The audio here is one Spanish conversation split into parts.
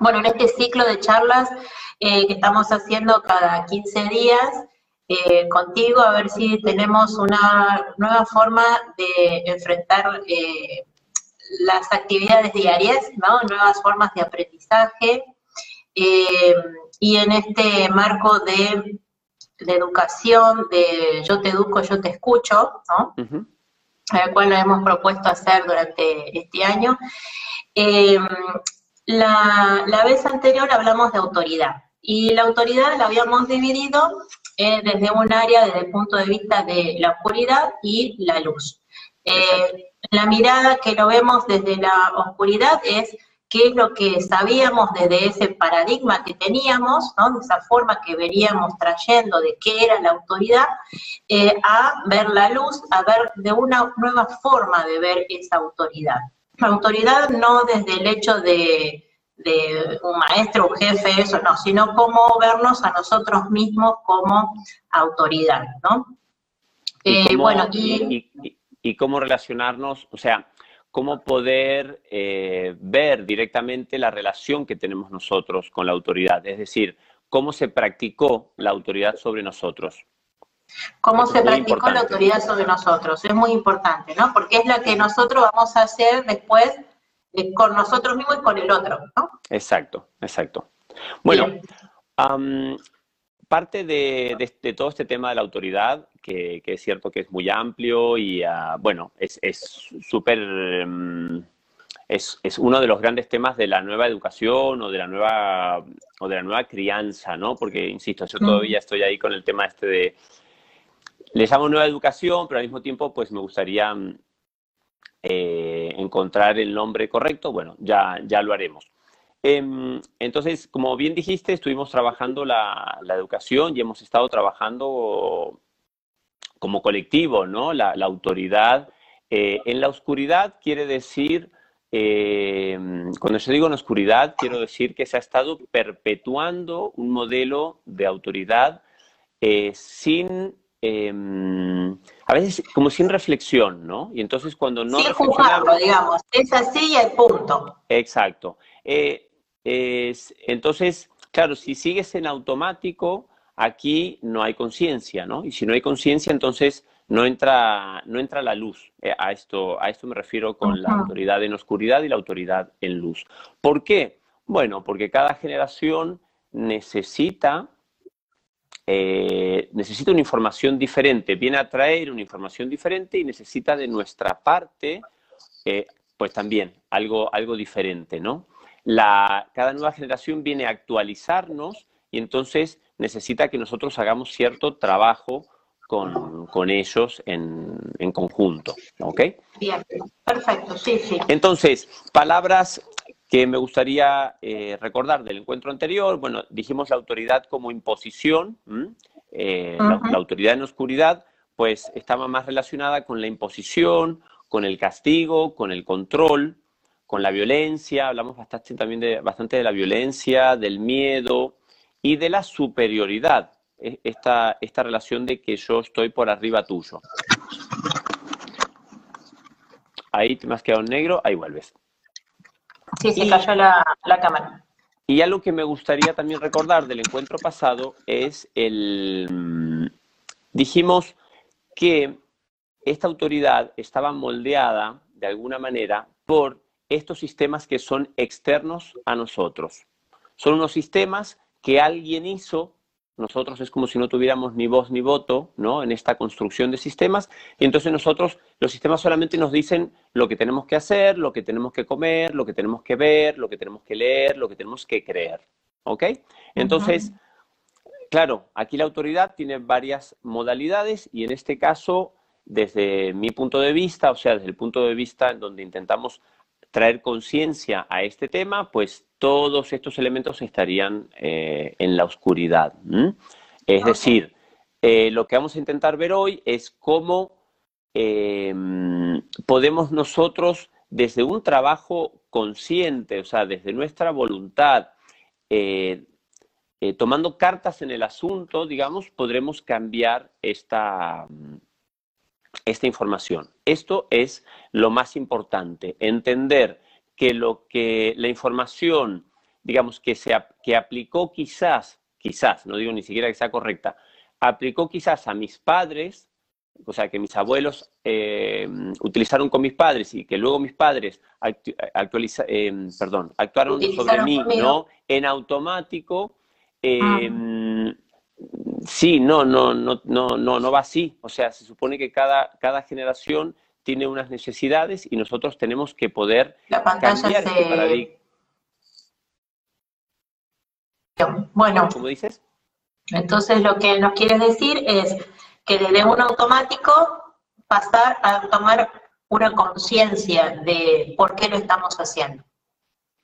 Bueno, en este ciclo de charlas eh, que estamos haciendo cada 15 días eh, contigo, a ver si tenemos una nueva forma de enfrentar eh, las actividades diarias, ¿no? nuevas formas de aprendizaje. y en este marco de, educación, de yo te educo, yo te escucho, ¿no? al cual lo hemos propuesto hacer durante este año. La, vez anterior hablamos de autoridad y la autoridad la habíamos dividido eh, desde un área desde el punto de vista de la oscuridad y la luz. Eh, la mirada que lo vemos desde la oscuridad es qué es lo que sabíamos desde ese paradigma que teníamos, ¿no? de esa forma que veríamos trayendo de qué era la autoridad, eh, a ver la luz, a ver de una nueva forma de ver esa autoridad. La autoridad no desde el hecho de, un maestro, un jefe, eso no, sino cómo vernos a nosotros mismos como autoridad, ¿no? ¿Y, eh, bueno, y, cómo relacionarnos, o sea, cómo poder eh, ver directamente la relación que tenemos nosotros con la autoridad, es decir, cómo se practicó la autoridad sobre nosotros. Cómo se practicó la autoridad sobre nosotros, es muy importante, ¿no? Porque es la que nosotros vamos a hacer después eh, con nosotros mismos y con el otro, ¿no? Exacto, exacto. Bueno, parte de, todo este tema de la autoridad, que, es cierto que es muy amplio y, ah, bueno, es súper... Em, es, es, uno de los grandes temas de la nueva educación o de la nueva, o de la nueva crianza, ¿no? Porque, insisto, yo todavía estoy ahí con el tema este de le llamo nueva educación, pero al mismo tiempo pues me gustaría mm, eh, encontrar el nombre correcto. Bueno, ya, ya lo haremos. Em, entonces, como bien dijiste, estuvimos trabajando la, educación y hemos estado trabajando como colectivo, ¿no? La, autoridad. Eh, en la oscuridad quiere decir, em, cuando yo digo en oscuridad, quiero decir que se ha estado perpetuando un modelo de autoridad eh, sin Em, a veces como sin reflexión, ¿no? Y entonces cuando no... Sin juzgarlo, digamos, es así y el punto. Exacto. Eh, entonces, claro, si sigues en automático, aquí no hay conciencia, ¿no? Y si no hay conciencia, entonces no entra, no entra la luz. Eh, a, esto, a esto me refiero con la autoridad en oscuridad y la autoridad en luz. ¿Por qué? Bueno, porque cada generación necesita eh, necesita una información diferente, viene a traer una información diferente y necesita de nuestra parte, eh, pues también algo, algo diferente, ¿no? La, cada nueva generación viene a actualizarnos y entonces necesita que nosotros hagamos cierto trabajo con, con ellos en, en, conjunto, ¿ok? Bien, perfecto, sí, sí. Entonces, palabras que me gustaría eh, recordar del encuentro anterior. Bueno, dijimos la autoridad como imposición, eh, la, autoridad en oscuridad, pues estaba más relacionada con la imposición, con el castigo, con el control, con la violencia. Hablamos bastante también de, bastante de la violencia, del miedo y de la superioridad. E, esta, esta relación de que yo estoy por arriba tuyo. Ahí te me has quedado en negro, ahí vuelves. Sí, se cayó la, cámara. Y algo que me gustaría también recordar del encuentro pasado es el... Mm, dijimos que esta autoridad estaba moldeada de alguna manera por estos sistemas que son externos a nosotros. Son unos sistemas que alguien hizo nosotros es como si no tuviéramos ni voz ni voto ¿no? en esta construcción de sistemas, y entonces nosotros, los sistemas solamente nos dicen lo que tenemos que hacer, lo que tenemos que comer, lo que tenemos que ver, lo que tenemos que leer, lo que tenemos que creer. ¿Ok? Entonces, claro, aquí la autoridad tiene varias modalidades y en este caso, desde mi punto de vista, o sea, desde el punto de vista en donde intentamos traer conciencia a este tema, pues todos estos elementos estarían eh, en la oscuridad. Es decir, eh, lo que vamos a intentar ver hoy es cómo em, podemos nosotros, desde un trabajo consciente, o sea, desde nuestra voluntad, eh, tomando cartas en el asunto, digamos, podremos cambiar esta, esta información. Esto es lo más importante, entender que lo que la información digamos, que, se, que aplicó quizás, quizás, no digo ni siquiera que sea correcta, aplicó quizás a mis padres, o sea, que mis abuelos eh, utilizaron con mis padres y que luego mis padres actualiza, eh, perdón, actuaron sobre mí, ¿no? En automático. Eh, sí, no, no, no, no, no, no va así. O sea, se supone que cada, cada generación tiene unas necesidades y nosotros tenemos que poder cambiar este paradigma. Bueno. ¿Cómo dices? Entonces lo que nos quiere decir es que desde un automático pasar a tomar una conciencia de por qué lo estamos haciendo.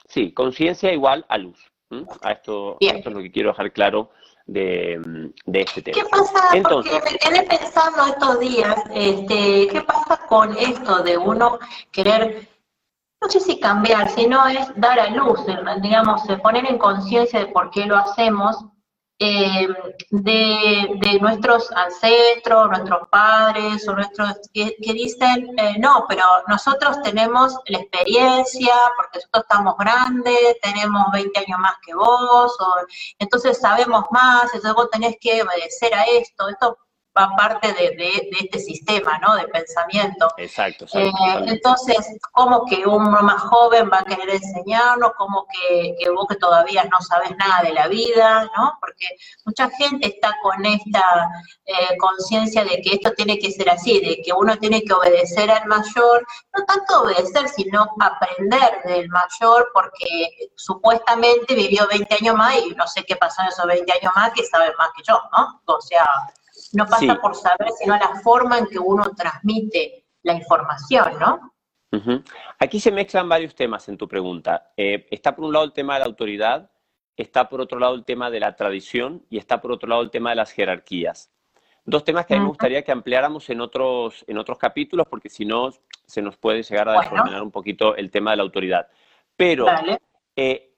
Sí, conciencia igual a luz. A esto, esto, es lo que quiero dejar claro de, este tema. ¿Qué pasa? Entonces, Porque me quedé pensando estos días, este, ¿qué pasa con esto de uno querer, no sé si cambiar, sino es dar a luz, digamos, poner en conciencia de por qué lo hacemos eh, de, nuestros ancestros, nuestros padres, o nuestros que, dicen, eh, no, pero nosotros tenemos la experiencia, porque nosotros estamos grandes, tenemos 20 años más que vos, o, entonces sabemos más, entonces vos tenés que obedecer a esto, esto va parte de, este sistema, ¿no? De pensamiento. Exacto. Eh, entonces, ¿cómo que uno más joven va a querer enseñarnos? ¿Cómo que, vos que todavía no sabes nada de la vida, ¿no? Porque mucha gente está con esta eh, conciencia de que esto tiene que ser así, de que uno tiene que obedecer al mayor, no tanto obedecer, sino aprender del mayor, porque supuestamente vivió 20 años más y no sé qué pasó en esos 20 años más que sabe más que yo, ¿no? O sea, no pasa por saber, sino la forma en que uno transmite la información, ¿no? Aquí se mezclan varios temas en tu pregunta. Eh, está por un lado el tema de la autoridad, está por otro lado el tema de la tradición y está por otro lado el tema de las jerarquías. Dos temas que a mí me gustaría que ampliáramos en otros, en otros capítulos, porque si no se nos puede llegar a desordenar un poquito el tema de la autoridad. Pero eh,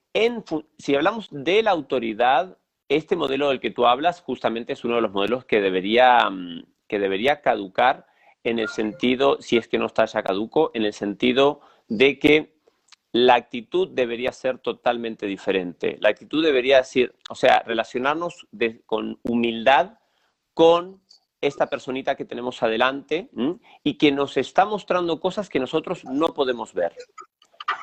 si hablamos de la autoridad, este modelo del que tú hablas justamente es uno de los modelos que debería, mm, que debería caducar en el sentido, si es que no está ya caduco, en el sentido de que la actitud debería ser totalmente diferente. La actitud debería decir, o sea, relacionarnos con humildad con esta personita que tenemos adelante y que nos está mostrando cosas que nosotros no podemos ver.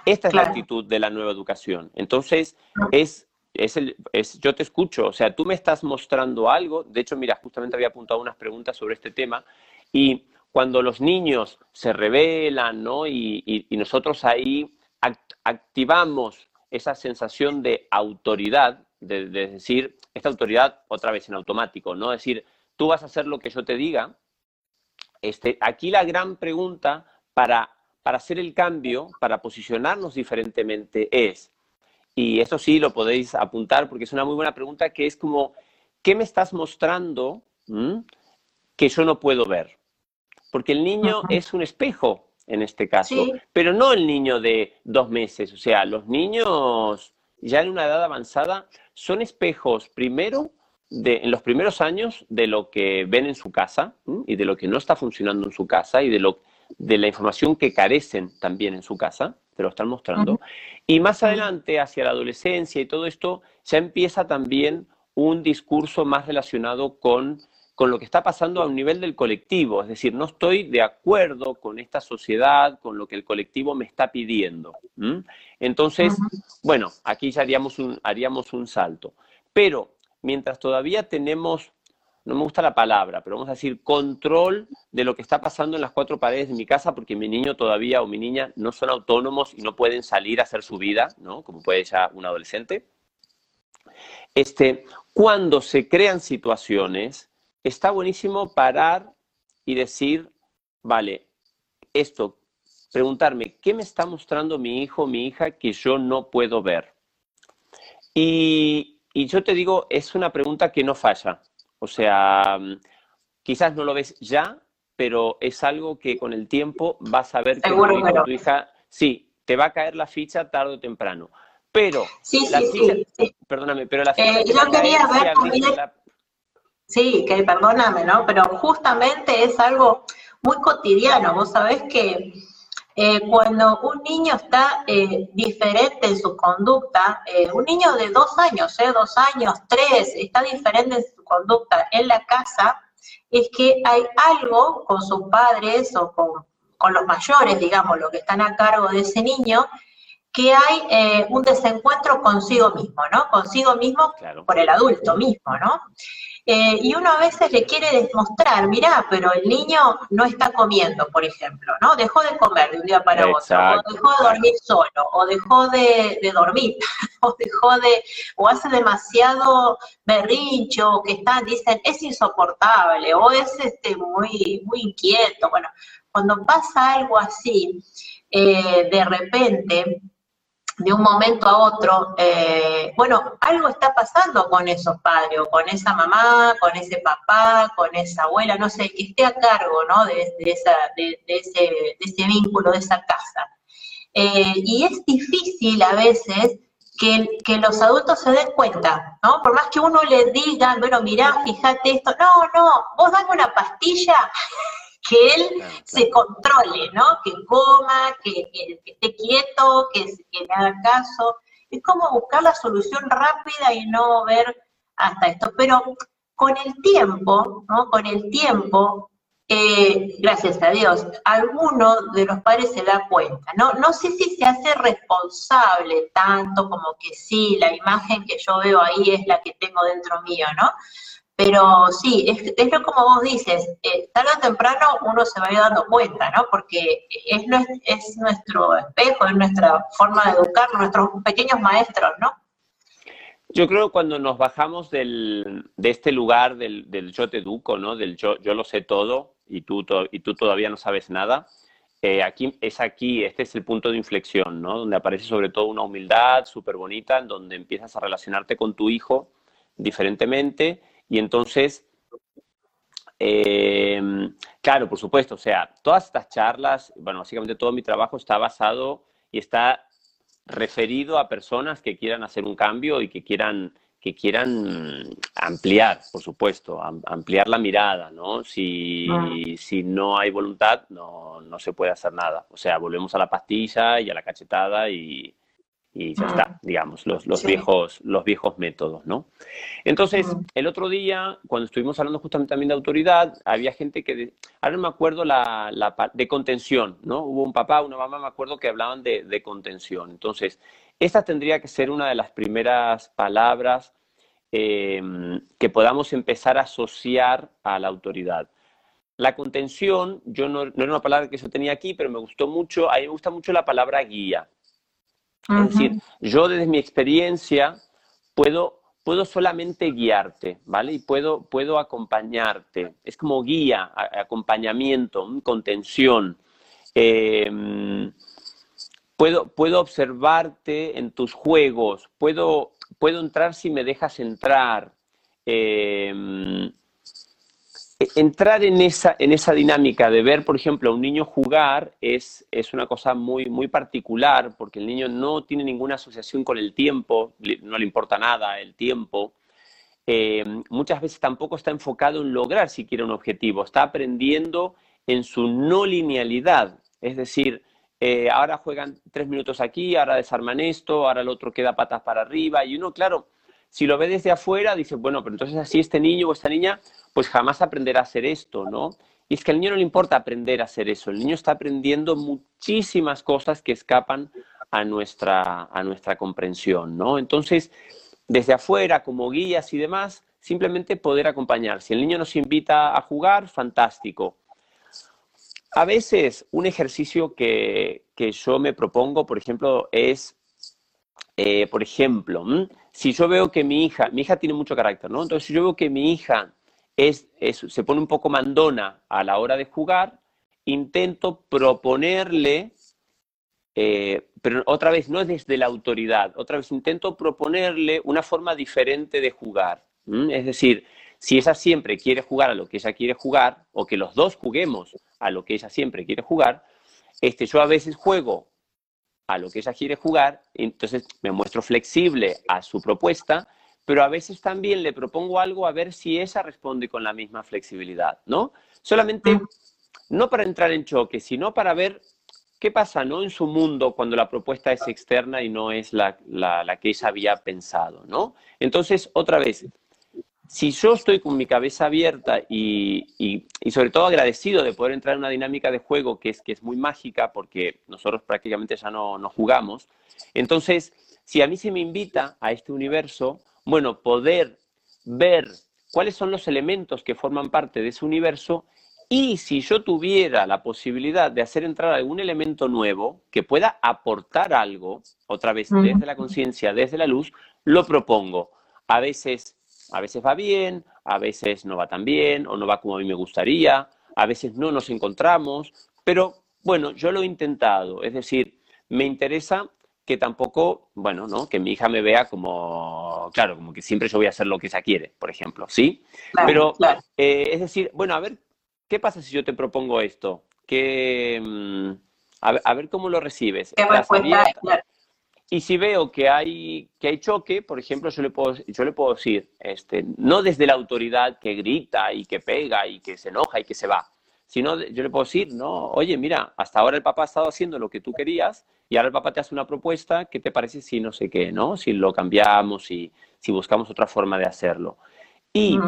Esta es la actitud de la nueva educación. Entonces, es es el, es, yo te escucho, o sea, tú me estás mostrando algo, de hecho, mira, justamente había apuntado unas preguntas sobre este tema, y cuando los niños se revelan, ¿no? Y, nosotros ahí activamos esa sensación de autoridad, de, decir, esta autoridad otra vez en automático, ¿no? Es decir, tú vas a hacer lo que yo te diga. Este, aquí la gran pregunta para, para hacer el cambio, para posicionarnos diferentemente es, y eso sí lo podéis apuntar porque es una muy buena pregunta que es como, ¿qué me estás mostrando que yo no puedo ver? Porque el niño es un espejo en este caso, pero no el niño de dos meses. O sea, los niños ya en una edad avanzada son espejos primero de, en los primeros años de lo que ven en su casa y de lo que no está funcionando en su casa y de, lo, de la información que carecen también en su casa te lo están mostrando. Y más adelante, hacia la adolescencia y todo esto, ya empieza también un discurso más relacionado con, con lo que está pasando a un nivel del colectivo. Es decir, no estoy de acuerdo con esta sociedad, con lo que el colectivo me está pidiendo. Entonces, bueno, aquí ya haríamos un, haríamos un salto. Pero mientras todavía tenemos no me gusta la palabra, pero vamos a decir control de lo que está pasando en las cuatro paredes de mi casa porque mi niño todavía o mi niña no son autónomos y no pueden salir a hacer su vida, ¿no? Como puede ya un adolescente. Este, cuando se crean situaciones, está buenísimo parar y decir, vale, esto, preguntarme, ¿qué me está mostrando mi hijo o mi hija que yo no puedo ver? Y, y yo te digo, es una pregunta que no falla. O sea, mm, quizás no lo ves ya, pero es algo que con el tiempo vas a ver que tu, tu hija, sí, te va a caer la ficha tarde o temprano. Pero sí, la ficha, perdóname, pero la ficha eh, yo quería ver Sí, que perdóname, ¿no? Pero justamente es algo muy cotidiano. Vos sabés que eh, cuando un niño está eh, diferente en su conducta, eh, un niño de dos años, dos años, tres, está diferente en su conducta en la casa, es que hay algo con sus padres o con, los mayores, digamos, los que están a cargo de ese niño, que hay un desencuentro consigo mismo, ¿no? Consigo mismo por el adulto mismo, ¿no? Eh, y uno a veces le quiere demostrar, mirá, pero el niño no está comiendo, por ejemplo, ¿no? Dejó de comer de un día para otro, o dejó de dormir solo, o dejó de, dormir, o dejó de, o hace demasiado berrincho, que está, dicen, es insoportable, o es este muy, muy inquieto. Bueno, cuando pasa algo así, eh, de repente, de un momento a otro, eh, bueno, algo está pasando con esos padres, o con esa mamá, con ese papá, con esa abuela, no sé, que esté a cargo, ¿no? De, esa, de, ese, vínculo, de esa casa. Eh, y es difícil a veces que, que, los adultos se den cuenta, ¿no? Por más que uno le diga, bueno, mirá, fíjate esto, no, no, vos dame una pastilla que él se controle, ¿no? Que coma, que, esté quieto, que, le haga caso. Es como buscar la solución rápida y no ver hasta esto. Pero con el tiempo, ¿no? Con el tiempo, eh, gracias a Dios, alguno de los padres se da cuenta, ¿no? No sé si se hace responsable tanto como que sí, la imagen que yo veo ahí es la que tengo dentro mío, ¿no? Pero sí, es, es lo como vos dices, eh, tarde o temprano uno se va a ir dando cuenta, ¿no? Porque es, es nuestro espejo, es nuestra forma de educar, nuestros pequeños maestros, ¿no? Yo creo que cuando nos bajamos del, de este lugar del, del, yo te educo, ¿no? Del yo, yo lo sé todo y tú, y tú todavía no sabes nada, eh, aquí, es aquí, este es el punto de inflexión, ¿no? Donde aparece sobre todo una humildad súper bonita, en donde empiezas a relacionarte con tu hijo diferentemente y entonces, em, claro, por supuesto, o sea, todas estas charlas, bueno, básicamente todo mi trabajo está basado y está referido a personas que quieran hacer un cambio y que quieran que quieran ampliar, por supuesto, ampliar la mirada, ¿no? Si, ah. si no hay voluntad, no, no se puede hacer nada. O sea, volvemos a la pastilla y a la cachetada y, y ya está, digamos, los, los viejos, los viejos métodos, ¿no? Entonces, el otro día, cuando estuvimos hablando justamente también de autoridad, había gente que, ahora no me acuerdo la, la, de contención, ¿no? Hubo un papá, una mamá, me acuerdo que hablaban de, de contención. Entonces, esta tendría que ser una de las primeras palabras em, que podamos empezar a asociar a la autoridad. La contención, yo no, no, era una palabra que yo tenía aquí, pero me gustó mucho, a mí me gusta mucho la palabra guía. Es decir, yo desde mi experiencia puedo, puedo solamente guiarte, ¿vale? Y puedo, puedo acompañarte. Es como guía, acompañamiento, contención. Em, puedo, puedo observarte en tus juegos, puedo, puedo entrar si me dejas entrar. Eh, e, entrar en esa, en esa dinámica de ver, por ejemplo, a un niño jugar es, es una cosa muy, muy particular porque el niño no tiene ninguna asociación con el tiempo, no le importa nada el tiempo. Eh, muchas veces tampoco está enfocado en lograr siquiera un objetivo, está aprendiendo en su no linealidad. Es decir, eh, ahora juegan tres minutos aquí, ahora desarman esto, ahora el otro queda patas para arriba y uno, claro, si lo ve desde afuera, dice, bueno, pero entonces así este niño o esta niña pues jamás aprenderá a hacer esto, ¿no? Y es que al niño no le importa aprender a hacer eso, el niño está aprendiendo muchísimas cosas que escapan a nuestra, a nuestra comprensión, ¿no? Entonces, desde afuera, como guías y demás, simplemente poder acompañar. Si el niño nos invita a jugar, fantástico. A veces un ejercicio que, yo me propongo, por ejemplo, es, eh, por ejemplo, si yo veo que mi hija, mi hija tiene mucho carácter, ¿no? Entonces, si yo veo que mi hija es, se pone un poco mandona a la hora de jugar, intento proponerle, eh, pero otra vez no es desde la autoridad, otra vez intento proponerle una forma diferente de jugar. Es decir, si ella siempre quiere jugar a lo que ella quiere jugar, o que los dos juguemos a lo que ella siempre quiere jugar, este, yo a veces juego a lo que ella quiere jugar, entonces me muestro flexible a su propuesta pero a veces también le propongo algo a ver si esa responde con la misma flexibilidad, ¿no? Solamente, no para entrar en choque, sino para ver ¿qué pasa no en su mundo cuando la propuesta es externa y no es la, que ella había pensado, ¿no? Entonces, otra vez, si yo estoy con mi cabeza abierta y, sobre todo agradecido de poder entrar en una dinámica de juego que es, que es muy mágica porque nosotros prácticamente ya no, no jugamos, entonces, si a mí se me invita a este universo, bueno, poder ver cuáles son los elementos que forman parte de ese universo y si yo tuviera la posibilidad de hacer entrar algún elemento nuevo que pueda aportar algo, otra vez desde la conciencia, desde la luz, lo propongo. A veces, a veces va bien, a veces no va tan bien o no va como a mí me gustaría, a veces no nos encontramos, pero bueno, yo lo he intentado. Es decir, me interesa que tampoco, bueno, ¿no? Que mi hija me vea como, claro, como que siempre yo voy a hacer lo que ella quiere, por ejemplo, ¿sí? Pero, eh, es decir, bueno, a ver, ¿qué pasa si yo te propongo esto? Que, mm, a, ver, cómo lo recibes. Y si veo que hay, que hay choque, por ejemplo, yo le, puedo, yo le puedo decir, este, no desde la autoridad que grita y que pega y que se enoja y que se va, sino yo le puedo decir, no, oye, mira, hasta ahora el papá ha estado haciendo lo que tú querías y ahora el papá te hace una propuesta, ¿qué te parece si no sé qué, no? Si lo cambiamos, si, si buscamos otra forma de hacerlo. Y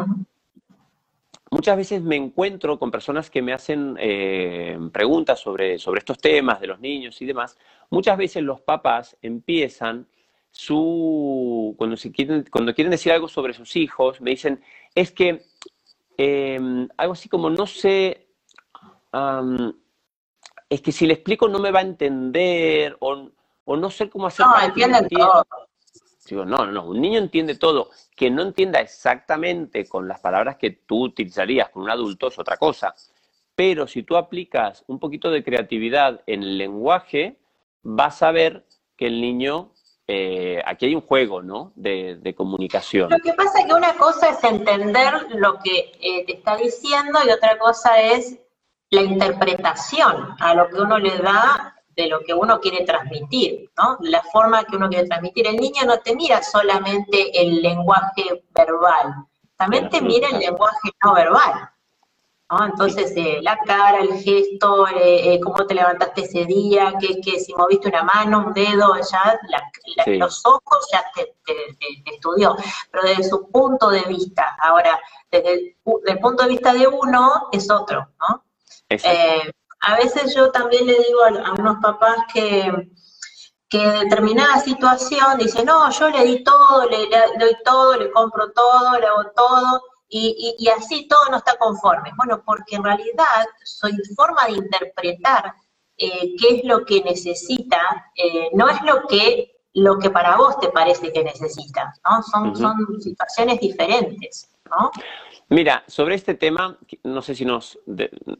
muchas veces me encuentro con personas que me hacen eh, preguntas sobre, sobre estos temas de los niños y demás. Muchas veces los papás empiezan su, cuando, se quieren, cuando quieren decir algo sobre sus hijos, me dicen, es que em, algo así como, no sé, es que si le explico no me va a entender o, no sé cómo hacer. No, entienden todo. Digo, no, no, no, un niño entiende todo. Que no entienda exactamente con las palabras que tú utilizarías con un adulto es otra cosa. Pero si tú aplicas un poquito de creatividad en el lenguaje, vas a ver que el niño, eh, aquí hay un juego, ¿no? De, comunicación. Lo que pasa es que una cosa es entender lo que eh, te está diciendo y otra cosa es la interpretación a lo que uno le da de lo que uno quiere transmitir, ¿no? La forma que uno quiere transmitir. El niño no te mira solamente el lenguaje verbal, también te mira el lenguaje no verbal. ¿No? Entonces, eh, la cara, el gesto, eh, eh, cómo te levantaste ese día, que, que si moviste una mano, un dedo, ya los ojos ya te, estudió, pero desde su punto de vista. Ahora, desde el, desde el punto de vista de uno es otro, ¿no? A veces yo también le digo a, unos papás que, que determinada situación dice, no, yo le di todo, le, doy todo, le compro todo, le hago todo, y, así todo no está conforme. Bueno, porque en realidad su forma de interpretar eh, qué es lo que necesita, eh, no es lo que, lo que para vos te parece que necesita, ¿no? Son, son situaciones diferentes, ¿no? Mira, sobre este tema, no sé si nos,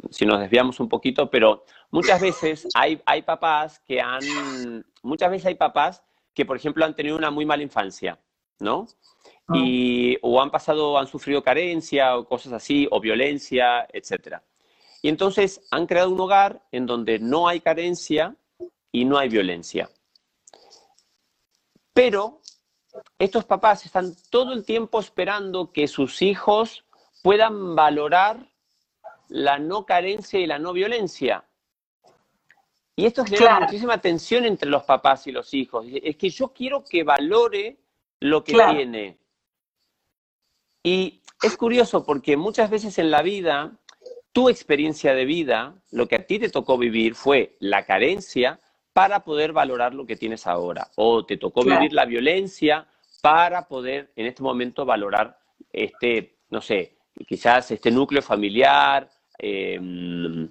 si nos desviamos un poquito, pero muchas veces hay, hay papás que han, muchas veces hay papás que, por ejemplo, han tenido una muy mala infancia, ¿no? Ah. Y, o han pasado, han sufrido carencia o cosas así, o violencia, etcétera. Y entonces han creado un hogar en donde no hay carencia y no hay violencia. Pero estos papás están todo el tiempo esperando que sus hijos puedan valorar la no carencia y la no violencia. Y esto genera muchísima tensión entre los papás y los hijos. Es que yo quiero que valore lo que tiene. Y es curioso porque muchas veces en la vida, tu experiencia de vida, lo que a ti te tocó vivir fue la carencia para poder valorar lo que tienes ahora. O te tocó vivir la violencia para poder en este momento valorar este, no sé, quizás este núcleo familiar em,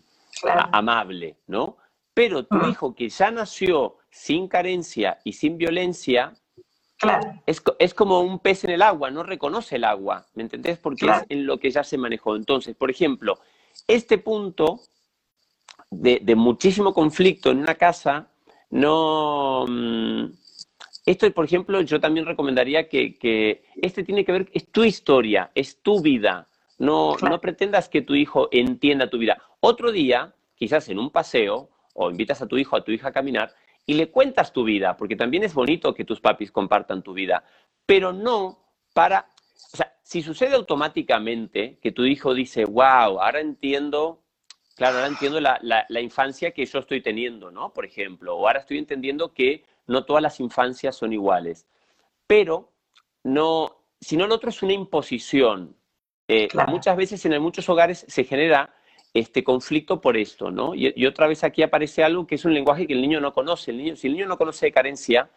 amable, ¿no? Pero tu hijo que ya nació sin carencia y sin violencia, es, como un pez en el agua, no reconoce el agua, ¿me entendés? Porque es en lo que ya se manejó. Entonces, por ejemplo, este punto de, muchísimo conflicto en una casa, no... Mm, esto, por ejemplo, yo también recomendaría que, que, este tiene que ver, es tu historia, es tu vida. No, no pretendas que tu hijo entienda tu vida. Otro día, quizás en un paseo, o invitas a tu hijo, a tu hija a caminar, y le cuentas tu vida, porque también es bonito que tus papis compartan tu vida, pero no para, o sea, si sucede automáticamente que tu hijo dice, wow, ahora entiendo claro, ahora entiendo la, la, infancia que yo estoy teniendo, ¿no? Por ejemplo, o ahora estoy entendiendo que no todas las infancias son iguales. Pero no, si no, lo otro es una imposición. Eh, muchas veces en muchos hogares se genera este conflicto por esto, ¿no? Y, otra vez aquí aparece algo que es un lenguaje que el niño no conoce. El niño, si el niño no conoce de carencia,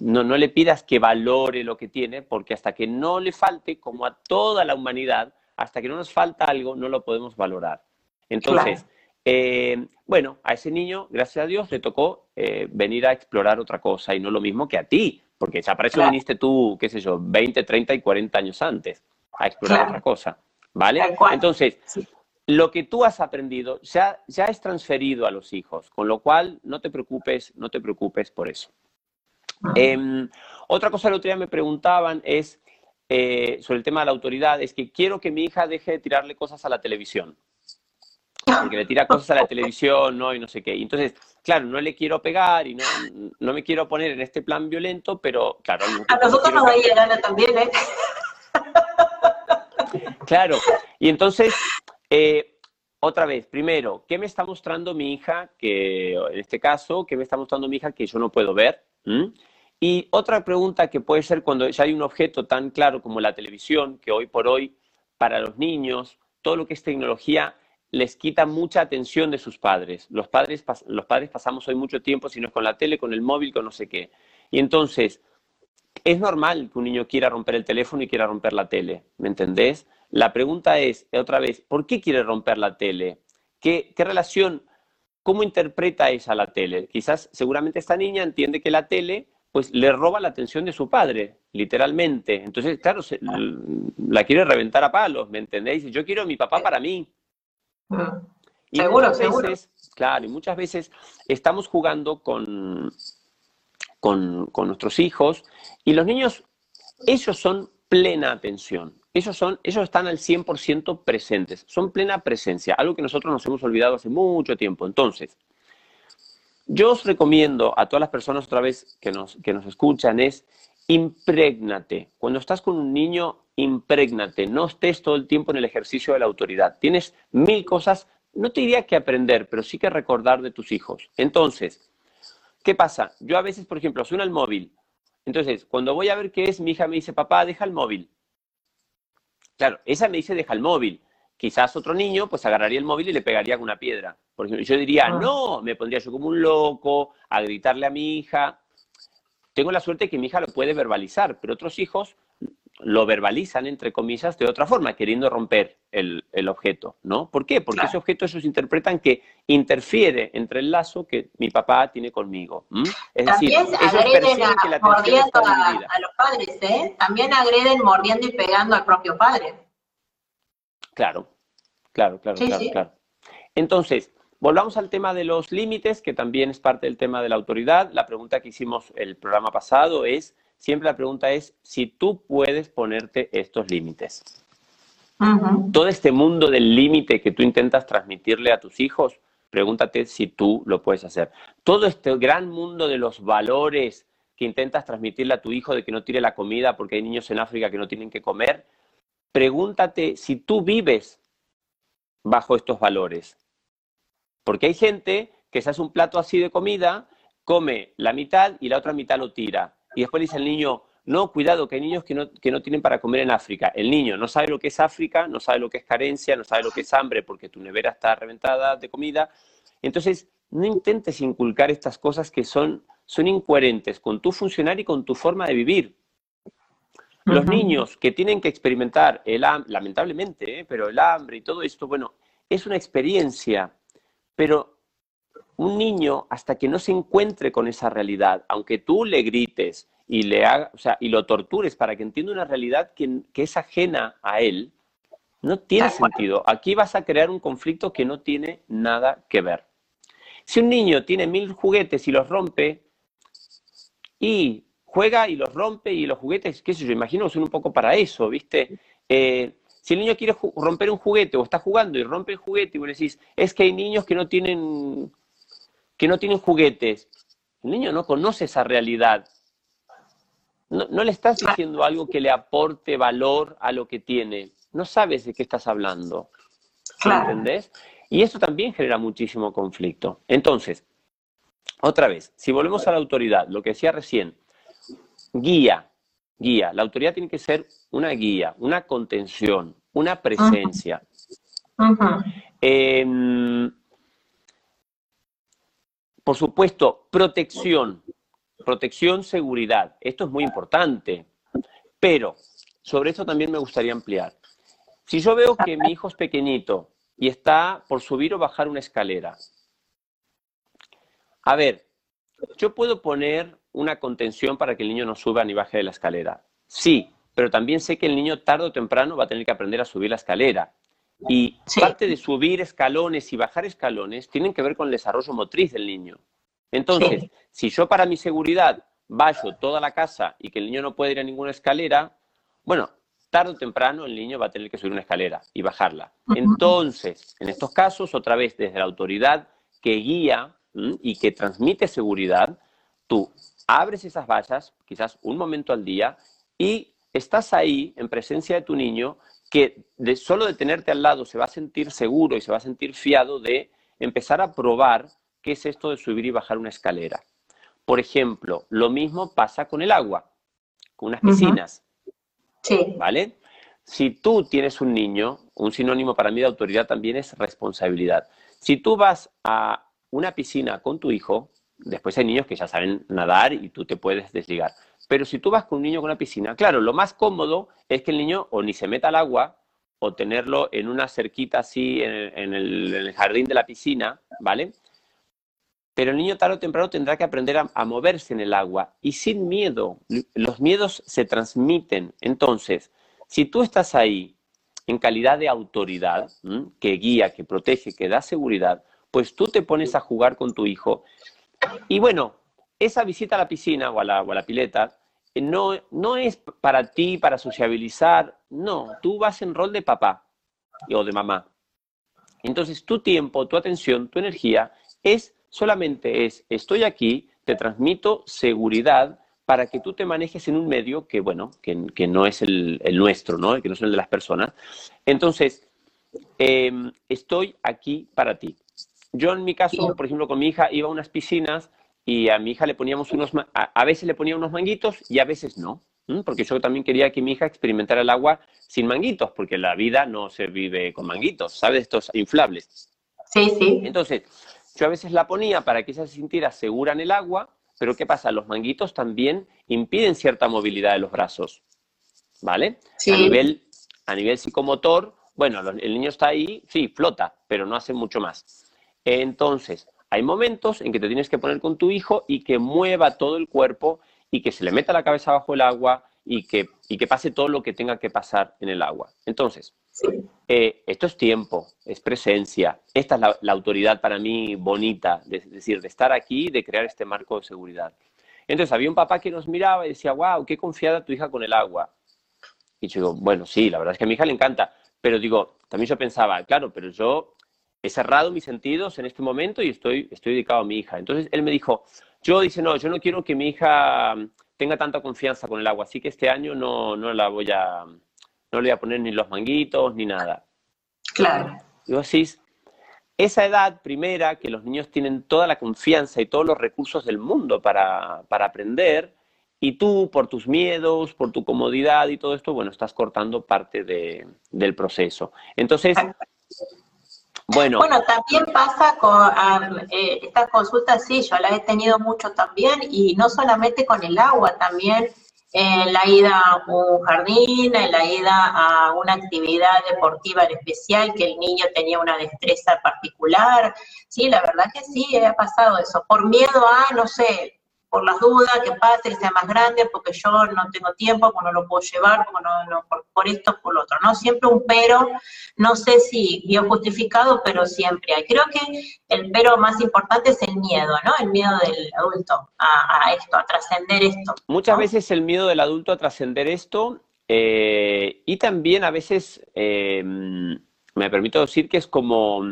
no, no le pidas que valore lo que tiene, porque hasta que no le falte, como a toda la humanidad, hasta que no nos falta algo, no lo podemos valorar. Entonces, eh, bueno, a ese niño, gracias a Dios, le tocó eh, venir a explorar otra cosa y no lo mismo que a ti, porque ya para eso viniste tú, qué sé yo, 20, 30 y 40 años antes a explorar otra cosa. ¿Vale? Entonces, lo que tú has aprendido ya, ya es transferido a los hijos, con lo cual no te preocupes, no te preocupes por eso. Em, otra cosa que el otro día me preguntaban es eh, sobre el tema de la autoridad, es que quiero que mi hija deje de tirarle cosas a la televisión. Porque le tira cosas a la televisión, ¿no? Y no sé qué. entonces, claro, no le quiero pegar y no, no me quiero poner en este plan violento, pero claro. A nosotros nos va a llegar también, ¿eh? Claro. Y entonces, eh, otra vez, primero, ¿qué me está mostrando mi hija? Que en este caso, ¿qué me está mostrando mi hija que yo no puedo ver? Y otra pregunta que puede ser cuando ya hay un objeto tan claro como la televisión, que hoy por hoy, para los niños, todo lo que es tecnología les quita mucha atención de sus padres. Los padres, los padres pasamos hoy mucho tiempo, si no es con la tele, con el móvil, con no sé qué. Y entonces, es normal que un niño quiera romper el teléfono y quiera romper la tele, ¿me entendés? La pregunta es, otra vez, ¿por qué quiere romper la tele? ¿Qué, qué relación, cómo interpreta esa la tele? Quizás, seguramente esta niña entiende que la tele pues le roba la atención de su padre, literalmente. Entonces, claro, la quiere reventar a palos, ¿me entendéis? Yo quiero mi papá para mí. Mm. Y seguro, seguro. claro, y muchas veces estamos jugando con, con, nuestros hijos y los niños, ellos son plena atención. Ellos, son, ellos están al 100% presentes, son plena presencia, algo que nosotros nos hemos olvidado hace mucho tiempo. Entonces, yo os recomiendo a todas las personas otra vez que nos, que nos escuchan es imprégnate. Cuando estás con un niño, imprégnate. No estés todo el tiempo en el ejercicio de la autoridad. Tienes mil cosas, no te diría que aprender, pero sí que recordar de tus hijos. Entonces, ¿qué pasa? Yo a veces, por ejemplo, suena el móvil. Entonces, cuando voy a ver qué es, mi hija me dice, papá, deja el móvil. Claro, esa me dice, deja el móvil. Quizás otro niño, pues agarraría el móvil y le pegaría con una piedra. Por ejemplo, yo diría, ah. no, me pondría yo como un loco a gritarle a mi hija. Tengo la suerte que mi hija lo puede verbalizar, pero otros hijos lo verbalizan, entre comillas, de otra forma, queriendo romper el, objeto, ¿no? ¿Por qué? Porque ese objeto ellos interpretan que interfiere entre el lazo que mi papá tiene conmigo. Es decir, ellos a, que la a, los padres, ¿eh? También agreden mordiendo y pegando al propio padre. Claro, claro, claro, claro, claro. Entonces, Volvamos al tema de los límites, que también es parte del tema de la autoridad. La pregunta que hicimos el programa pasado es, siempre la pregunta es si tú puedes ponerte estos límites. Todo este mundo del límite que tú intentas transmitirle a tus hijos, pregúntate si tú lo puedes hacer. Todo este gran mundo de los valores que intentas transmitirle a tu hijo de que no tire la comida porque hay niños en África que no tienen que comer, pregúntate si tú vives bajo estos valores. Porque hay gente que se hace un plato así de comida, come la mitad y la otra mitad lo tira. Y después dice el niño, no, cuidado, que hay niños que no, que no tienen para comer en África. El niño no sabe lo que es África, no sabe lo que es carencia, no sabe lo que es hambre porque tu nevera está reventada de comida. Entonces, no intentes inculcar estas cosas que son, son incoherentes con tu funcionar y con tu forma de vivir. Los niños que tienen que experimentar el lamentablemente, ¿eh? pero el hambre y todo esto, bueno, es una experiencia pero un niño, hasta que no se encuentre con esa realidad, aunque tú le grites y, le haga, o sea, y lo tortures para que entienda una realidad que, es ajena a él, no tiene sentido. Aquí vas a crear un conflicto que no tiene nada que ver. Si un niño tiene mil juguetes y los rompe, y juega y los rompe y los juguetes, qué sé yo, imagino son un poco para eso, ¿viste? Eh, si el niño quiere romper un juguete o está jugando y rompe el juguete y vos decís, es que hay niños que no tienen, que no tienen juguetes. El niño no conoce esa realidad. No, le estás diciendo algo que le aporte valor a lo que tiene. No sabes de qué estás hablando. ¿Entendés? Y esto también genera muchísimo conflicto. Entonces, otra vez, si volvemos a la autoridad, lo que decía recién, guía, guía. La autoridad tiene que ser una guía, una contención, una presencia. Em, por supuesto, protección, protección, seguridad. Esto es muy importante, pero sobre esto también me gustaría ampliar. Si yo veo que mi hijo es pequeñito y está por subir o bajar una escalera, a ver, yo puedo poner una contención para que el niño no suba ni baje de la escalera. Sí, pero también sé que el niño tarde o temprano va a tener que aprender a subir la escalera. Y parte de subir escalones y bajar escalones tienen que ver con el desarrollo motriz del niño. Entonces, si yo para mi seguridad bajo toda la casa y que el niño no puede ir a ninguna escalera, bueno, tarde o temprano el niño va a tener que subir una escalera y bajarla. Entonces, en estos casos, otra vez desde la autoridad que guía y que transmite seguridad, tú abres esas vallas, quizás un momento al día, y estás ahí en presencia de tu niño que de solo de tenerte al lado se va a sentir seguro y se va a sentir fiado de empezar a probar qué es esto de subir y bajar una escalera. Por ejemplo, lo mismo pasa con el agua, con unas piscinas. Sí. ¿Vale? Si tú tienes un niño, un sinónimo para mí de autoridad también es responsabilidad. Si tú vas a una piscina con tu hijo, después hay niños que ya saben nadar y tú te puedes desligar. Pero si tú vas con un niño con una piscina, claro, lo más cómodo es que el niño o ni se meta al agua o tenerlo en una cerquita así en el, jardín de la piscina, ¿vale? Pero el niño tarde o temprano tendrá que aprender a, moverse en el agua y sin miedo. Los miedos se transmiten. Entonces, si tú estás ahí en calidad de autoridad, que guía, que protege, que da seguridad, pues tú te pones a jugar con tu hijo. Y bueno, esa visita a la piscina o a la, pileta eh, no, no es para ti, para sociabilizar, no, tú vas en rol de papá o de mamá. Entonces tu tiempo, tu atención, tu energía es solamente es, estoy aquí, te transmito seguridad para que tú te manejes en un medio que, bueno, que, no es el, nuestro, ¿no? que no es el de las personas. Entonces, em, estoy aquí para ti. Yo en mi caso, por ejemplo, con mi hija iba a unas piscinas y a mi hija le poníamos unos, a, veces le ponía unos manguitos y a veces no, porque yo también quería que mi hija experimentara el agua sin manguitos, porque la vida no se vive con manguitos, ¿sabes? Estos inflables. Sí, sí. Entonces, yo a veces la ponía para que ella se sintiera segura en el agua, pero ¿qué pasa? Los manguitos también impiden cierta movilidad de los brazos, ¿vale? Sí. A nivel, a nivel psicomotor, bueno, el niño está ahí, sí, flota, pero no hace mucho más. Entonces, hay momentos en que te tienes que poner con tu hijo y que mueva todo el cuerpo y que se le meta la cabeza bajo el agua y que, y que pase todo lo que tenga que pasar en el agua. Entonces, eh, esto es tiempo, es presencia. Esta es la, autoridad para mí bonita, es decir, de estar aquí, de crear este marco de seguridad. Entonces, había un papá que nos miraba y decía, wow, qué confiada tu hija con el agua. Y yo digo, bueno, sí, la verdad es que a mi hija le encanta. Pero digo, también yo pensaba, claro, pero yo he cerrado mis sentidos en este momento y estoy, estoy dedicado a mi hija. Entonces él me dijo, yo dice, no, yo no quiero que mi hija tenga tanta confianza con el agua, así que este año no, no la voy a, no le voy a poner ni los manguitos ni nada. Claro. Y vos decís, esa edad primera, que los niños tienen toda la confianza y todos los recursos del mundo para, para aprender, y tú, por tus miedos, por tu comodidad y todo esto, bueno, estás cortando parte de, del proceso. Entonces, bueno. bueno, también pasa con eh, estas consultas, sí, yo las he tenido mucho también, y no solamente con el agua, también en la ida a un jardín, en la ida a una actividad deportiva en especial, que el niño tenía una destreza particular. Sí, la verdad que sí, ha pasado eso. Por miedo a, no sé, por las dudas, que pase, que sea más grande, porque yo no tengo tiempo, porque no lo puedo llevar, porque no, por, esto, por lo otro, ¿no? Siempre un pero, no sé si bien justificado, pero siempre hay. Creo que el pero más importante es el miedo, ¿no? El miedo del adulto a, esto, a trascender esto. Muchas veces el miedo del adulto a trascender esto, eh, y también a veces, eh, me permito decir que es como,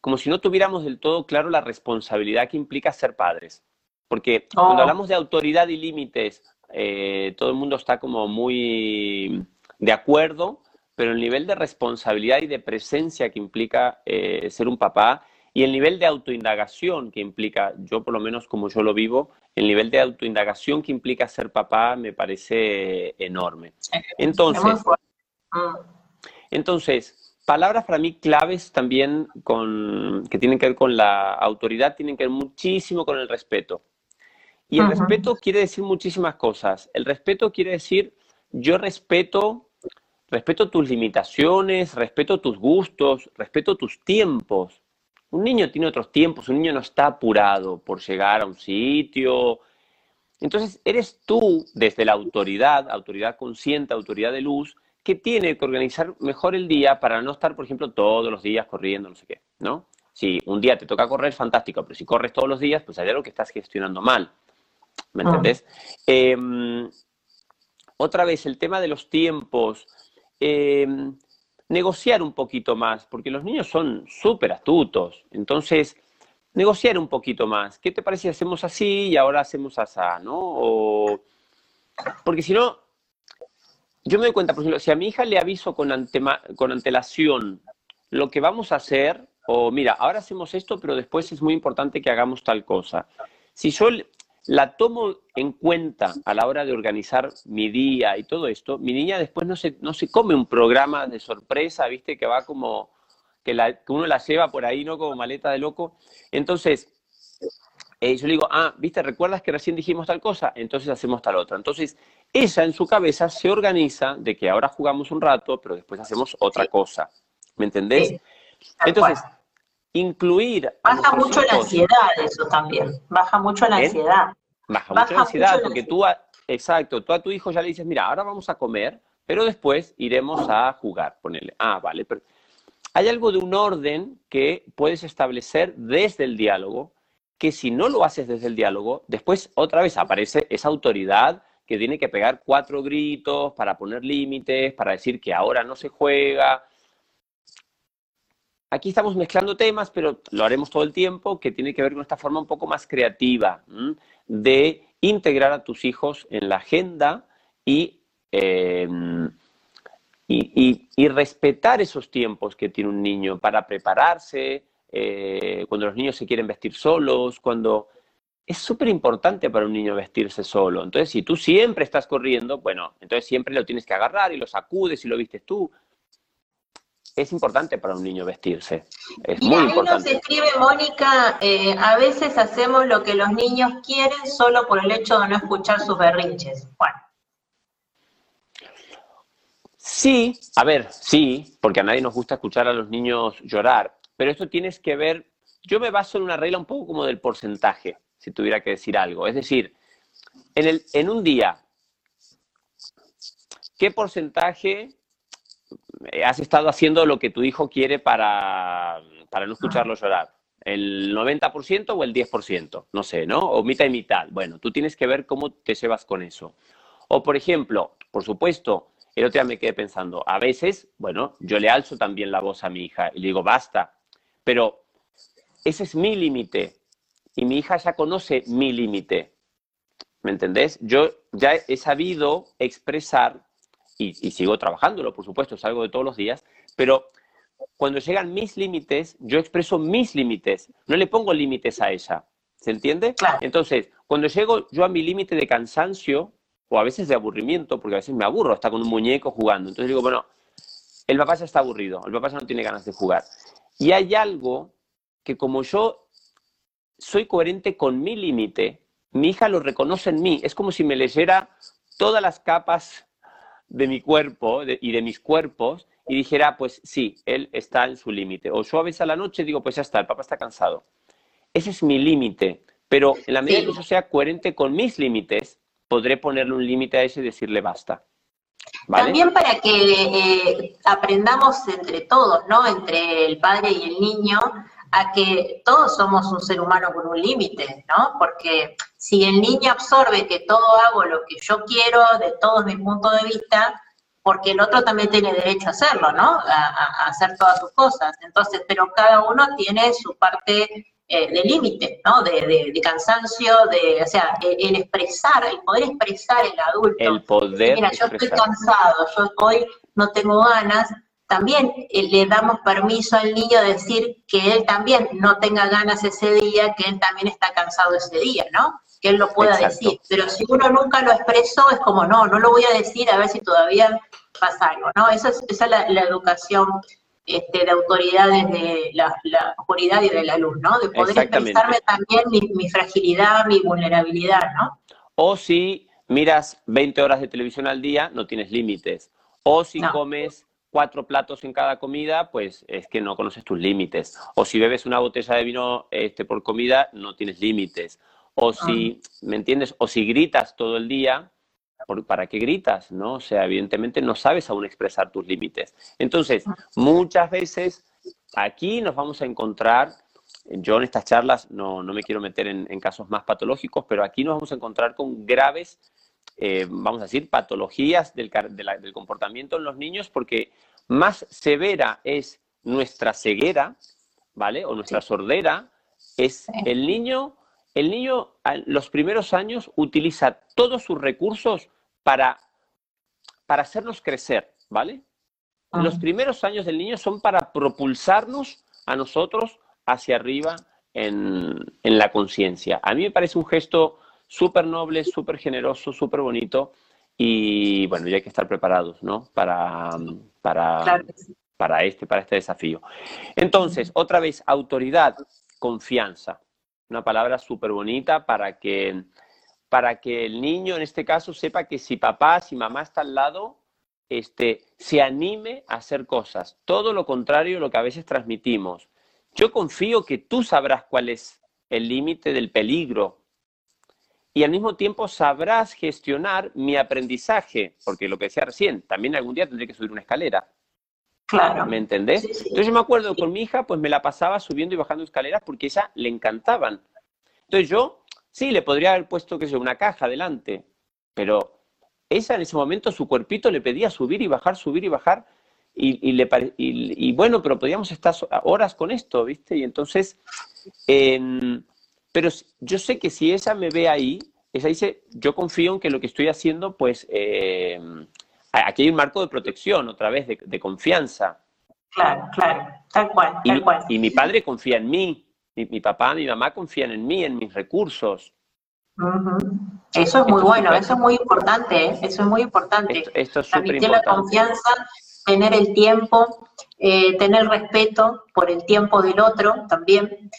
como si no tuviéramos del todo claro la responsabilidad que implica ser padres. Porque cuando oh. hablamos de autoridad y límites, eh, todo el mundo está como muy de acuerdo, pero el nivel de responsabilidad y de presencia que implica eh, ser un papá y el nivel de autoindagación que implica, yo por lo menos como yo lo vivo, el nivel de autoindagación que implica ser papá me parece enorme. Entonces, mm. entonces palabras para mí claves también con, que tienen que ver con la autoridad, tienen que ver muchísimo con el respeto. Y el respeto quiere decir muchísimas cosas. El respeto quiere decir, yo respeto, respeto tus limitaciones, respeto tus gustos, respeto tus tiempos. Un niño tiene otros tiempos, un niño no está apurado por llegar a un sitio. Entonces, eres tú, desde la autoridad, autoridad consciente, autoridad de luz, que tiene que organizar mejor el día para no estar, por ejemplo, todos los días corriendo, no sé qué, ¿no? Si un día te toca correr, fantástico, pero si corres todos los días, pues hay algo que estás gestionando mal. ¿Me ah. entendés? Em, otra vez, el tema de los tiempos. Em, negociar un poquito más, porque los niños son súper astutos. Entonces, negociar un poquito más. ¿Qué te parece si hacemos así y ahora hacemos así, no? Porque si no, yo me doy cuenta, por ejemplo, si a mi hija le aviso con, con antelación lo que vamos a hacer, o mira, ahora hacemos esto, pero después es muy importante que hagamos tal cosa. Si yo la tomo en cuenta a la hora de organizar mi día y todo esto, mi niña después no se, no se come un programa de sorpresa, viste, que va como, que, uno la lleva por ahí, ¿no? Como maleta de loco. Entonces, eh, yo le digo, ah, viste, ¿recuerdas que recién dijimos tal cosa? Entonces hacemos tal otra. Entonces, ella en su cabeza se organiza de que ahora jugamos un rato, pero después hacemos otra cosa. ¿Me entendés? Entonces, incluir. Baja mucho la ansiedad eso también, baja mucho la ¿Eh? ansiedad. Baja, mucho la ansiedad, porque tú, exacto, tú a tu hijo ya le dices, mira, ahora vamos a comer, pero después iremos a jugar, ponele. Ah, vale, pero hay algo de un orden que puedes establecer desde el diálogo, que si no lo haces desde el diálogo, después otra vez aparece esa autoridad que tiene que pegar cuatro gritos para poner límites, para decir que ahora no se juega, Aquí estamos mezclando temas, pero lo haremos todo el tiempo, que tiene que ver con esta forma un poco más creativa de integrar a tus hijos en la agenda em, y, y, respetar esos tiempos que tiene un niño para prepararse, eh, cuando los niños se quieren vestir solos, cuando... Es súper importante para un niño vestirse solo. Entonces, si tú siempre estás corriendo, bueno, entonces siempre lo tienes que agarrar y lo sacudes y lo vistes tú es importante para un niño vestirse. Es muy importante. Nos escribe Mónica, eh, a veces hacemos lo que los niños quieren solo por el hecho de no escuchar sus berrinches. Bueno. Sí, a ver, sí, porque a nadie nos gusta escuchar a los niños llorar, pero esto tienes que ver, yo me baso en una regla un poco como del porcentaje, si tuviera que decir algo. Es decir, en, el, en un día, ¿qué porcentaje has estado haciendo lo que tu hijo quiere para, para no escucharlo llorar. ¿El 90% o el 10%? No sé, ¿no? O mitad y mitad. Bueno, tú tienes que ver cómo te llevas con eso. O, por ejemplo, por supuesto, el otro día me quedé pensando, a veces, bueno, yo le alzo también la voz a mi hija y le digo, basta, pero ese es mi límite y mi hija ya conoce mi límite. ¿Me entendés? Yo ya he sabido expresar y, sigo trabajándolo, por supuesto, es algo de todos los días, pero cuando llegan mis límites, yo expreso mis límites, no le pongo límites a ella, ¿se entiende? Entonces, cuando llego yo a mi límite de cansancio, o a veces de aburrimiento, porque a veces me aburro, está con un muñeco jugando, entonces digo, bueno, el papá ya está aburrido, el papá ya no tiene ganas de jugar. Y hay algo que como yo soy coherente con mi límite, mi hija lo reconoce en mí, es como si me leyera todas las capas de mi cuerpo y de mis cuerpos y dijera, pues sí, él está en su límite. O yo a veces a la noche digo, pues ya está, el papá está cansado. Ese es mi límite, pero en la medida que yo sea coherente con mis límites, podré ponerle un límite a ese y decirle basta. También para que eh, aprendamos entre todos, ¿no? Entre el padre y el niño, a que todos somos un ser humano con un límite, ¿no? Porque si el niño absorbe que todo hago lo que yo quiero de todos mis puntos de vista, porque el otro también tiene derecho a hacerlo, ¿no? A, hacer todas sus cosas. Entonces, pero cada uno tiene su parte eh, de límite, ¿no? De, cansancio, de, o sea, el, expresar, el poder expresar el adulto. El poder. Mira, yo estoy cansado, yo estoy no tengo ganas, también eh, le damos permiso al niño de decir que él también no tenga ganas ese día, que él también está cansado ese día, ¿no? Que él lo pueda decir. Pero si uno nunca lo expresó, es como, no, no lo voy a decir a ver si todavía pasa algo, ¿no? Esa es, esa la, educación este, de autoridad desde la, oscuridad y de la luz, ¿no? De poder expresarme también mi, fragilidad, mi vulnerabilidad, ¿no? O si miras 20 horas de televisión al día, no tienes límites. O si comes cuatro platos en cada comida, pues es que no conoces tus límites. O si bebes una botella de vino este, por comida, no tienes límites. O si, ah. ¿me entiendes? O si gritas todo el día, ¿para qué gritas? ¿No? O sea, evidentemente no sabes aún expresar tus límites. Entonces, ah. muchas veces aquí nos vamos a encontrar, yo en estas charlas no, me quiero meter en, casos más patológicos, pero aquí nos vamos a encontrar con graves eh, vamos a decir, patologías del, del, comportamiento en los niños, porque más severa es nuestra ceguera, ¿vale? O nuestra sordera, es el niño, el niño los primeros años utiliza todos sus recursos para, para hacernos crecer, ¿vale? Los primeros años del niño son para propulsarnos a nosotros hacia arriba en, en la conciencia. A mí me parece un gesto súper noble, súper generoso, súper bonito. Y bueno, ya hay que estar preparados, ¿no? Para, para, para, este, para este desafío. Entonces, otra vez, autoridad, confianza. Una palabra súper bonita para que, para que el niño, en este caso, sepa que si papá, si mamá está al lado, este, se anime a hacer cosas. Todo lo contrario de lo que a veces transmitimos. Yo confío que tú sabrás cuál es el límite del peligro y al mismo tiempo sabrás gestionar mi aprendizaje, porque lo que decía recién, también algún día tendré que subir una escalera. Claro. ¿Me entendés? Entonces yo me acuerdo con mi hija, pues me la pasaba subiendo y bajando escaleras porque a ella le encantaban. Entonces yo, sí, le podría haber puesto, qué sé una caja adelante, pero esa en ese momento su cuerpito le pedía subir y bajar, subir y bajar, y, le, y, bueno, pero podíamos estar horas con esto, ¿viste? Y entonces, pero yo sé que si esa me ve ahí, esa dice, yo confío en que lo que estoy haciendo, pues eh, aquí hay un marco de protección, otra vez, de, confianza. Claro, claro, tal cual, tal y, cual. Y mi padre confía en mí, mi, papá, mi mamá confían en mí, en mis recursos. Eso es muy bueno, eso es muy importante, ¿eh? eso es muy importante. Esto, es súper importante. la confianza, tener el tiempo, eh, tener respeto por el tiempo del otro también.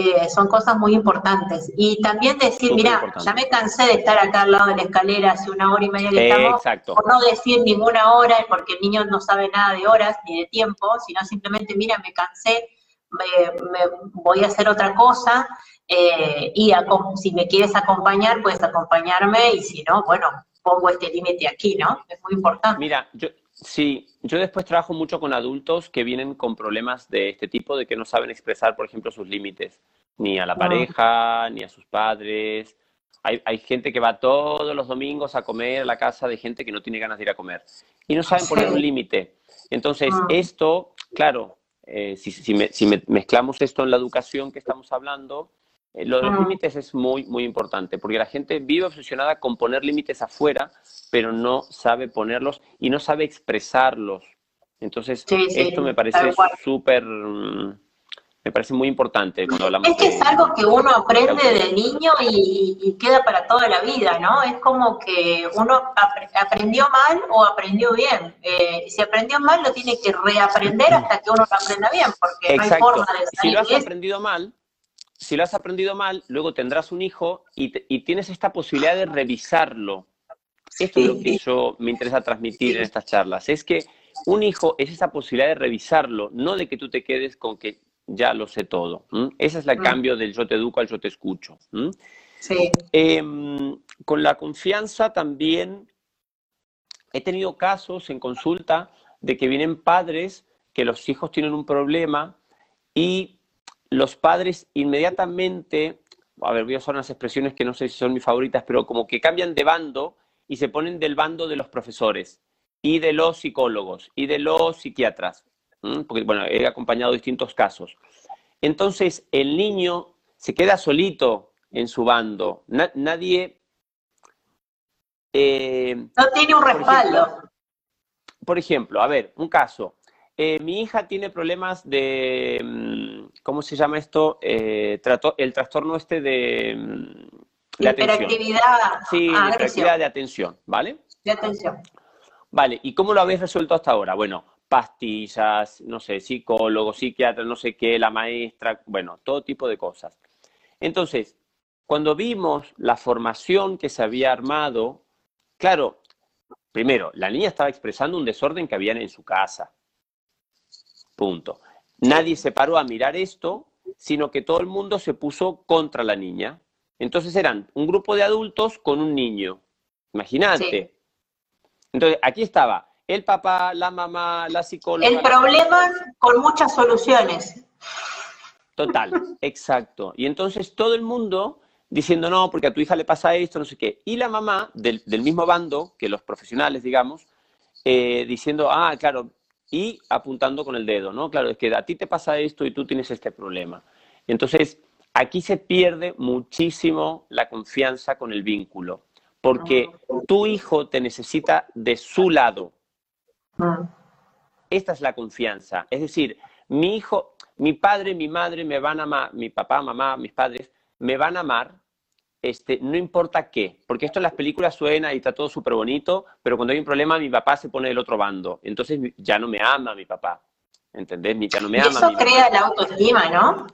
Eh, son cosas muy importantes. Y también decir, mira, ya me cansé de estar acá al lado de la escalera hace una hora y media que estamos, por no decir ninguna hora, porque el niño no sabe nada de horas ni de tiempo, sino simplemente, mira, me cansé, me, voy a hacer otra cosa, eh, y si me quieres acompañar, puedes acompañarme, y si no, bueno, pongo este límite aquí, ¿no? Es muy importante. Mira, yo, Sí, yo después trabajo mucho con adultos que vienen con problemas de este tipo, de que no saben expresar, por ejemplo, sus límites, ni a la pareja, ni a sus padres. Hay, hay, gente que va todos los domingos a comer a la casa de gente que no tiene ganas de ir a comer y no saben poner un límite. Entonces, ah. esto, claro, eh, si, si, si mezclamos esto en la educación que estamos hablando, lo de los límites es muy, muy importante, porque la gente vive obsesionada con poner límites afuera, pero no sabe ponerlos y no sabe expresarlos. Entonces, esto me parece súper, mm, me parece muy importante cuando hablamos Es que es algo que uno aprende de, niño y, queda para toda la vida, ¿no? Es como que uno aprendió mal o aprendió bien. Eh, si aprendió mal, lo tiene que reaprender hasta que uno lo aprenda bien, porque no hay forma de salir Si lo has aprendido mal, si lo has aprendido mal, luego tendrás un hijo y, tienes esta posibilidad de revisarlo. Esto es lo que yo me interesa transmitir en estas charlas. Es que un hijo es esa posibilidad de revisarlo, no de que tú te quedes con que ya lo sé todo. Ese es el mm. cambio del yo te educo al yo te escucho. Sí. Em, con la confianza también he tenido casos en consulta de que vienen padres que los hijos tienen un problema y los padres inmediatamente, a ver, voy a usar unas expresiones que no sé si son mis favoritas, pero como que cambian de bando y se ponen del bando de los profesores y de los psicólogos y de los psiquiatras, porque bueno, he acompañado distintos casos. Entonces, el niño se queda solito en su bando, nadie... Eh, no tiene un respaldo. por ejemplo, a ver, un caso. Eh, mi hija tiene problemas de, mm, ¿cómo se llama esto? Eh, el trastorno este de, mm, de hiperactividad. Sí, ah, hiperactividad de atención, ¿vale? De atención. Vale, ¿y cómo lo habéis resuelto hasta ahora? Bueno, pastillas, no sé, psicólogo, psiquiatra, no sé qué, la maestra, bueno, todo tipo de cosas. Entonces, cuando vimos la formación que se había armado, claro, primero, la niña estaba expresando un desorden que había en su casa. Punto. Nadie se paró a mirar esto, sino que todo el mundo se puso contra la niña. Entonces eran un grupo de adultos con un niño. Imagínate. Entonces, aquí estaba el papá, la mamá, la psicóloga. El problema con muchas soluciones. Total, exacto. Y entonces todo el mundo diciendo, no, porque a tu hija le pasa esto, no sé qué. Y la mamá del, mismo bando que los profesionales, digamos, eh, diciendo, ah, claro, y apuntando con el dedo, ¿no? Claro, es que a ti te pasa esto y tú tienes este problema. Entonces, aquí se pierde muchísimo la confianza con el vínculo, porque ah. tu hijo te necesita de su lado. Ah. Esta es la confianza. Es decir, mi hijo, mi padre, mi madre me van a amar, mi papá, mamá, mis padres me van a amar este, no importa qué, porque esto en las películas suena y está todo súper bonito, pero cuando hay un problema mi papá se pone del otro bando, entonces ya no me ama mi papá, ¿entendés? Ya no me ama. Eso crea la autoestima, ¿no?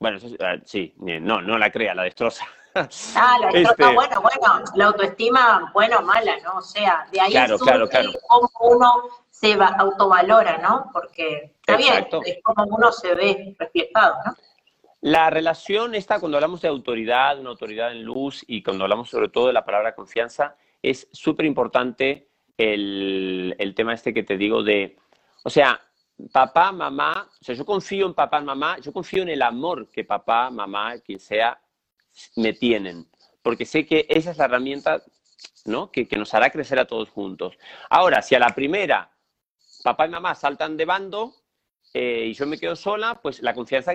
Bueno, ah, sí, no, no la crea, la destroza. Ah, la destroza, este bueno, bueno, la autoestima, bueno o mala, ¿no? O sea, de ahí claro, claro, claro. cómo uno se autovalora, ¿no? Porque está bien, es como uno se ve reflejado, ¿no? La relación esta, cuando hablamos de autoridad, una autoridad en luz y cuando hablamos sobre todo de la palabra confianza, es súper importante el, tema este que te digo de, o sea, papá, mamá, o sea, yo confío en papá, mamá, yo confío en el amor que papá, mamá, quien sea, me tienen, porque sé que esa es la herramienta ¿no? que, que nos hará crecer a todos juntos. Ahora, si a la primera papá y mamá saltan de bando, eh, y yo me quedo sola, pues la confianza,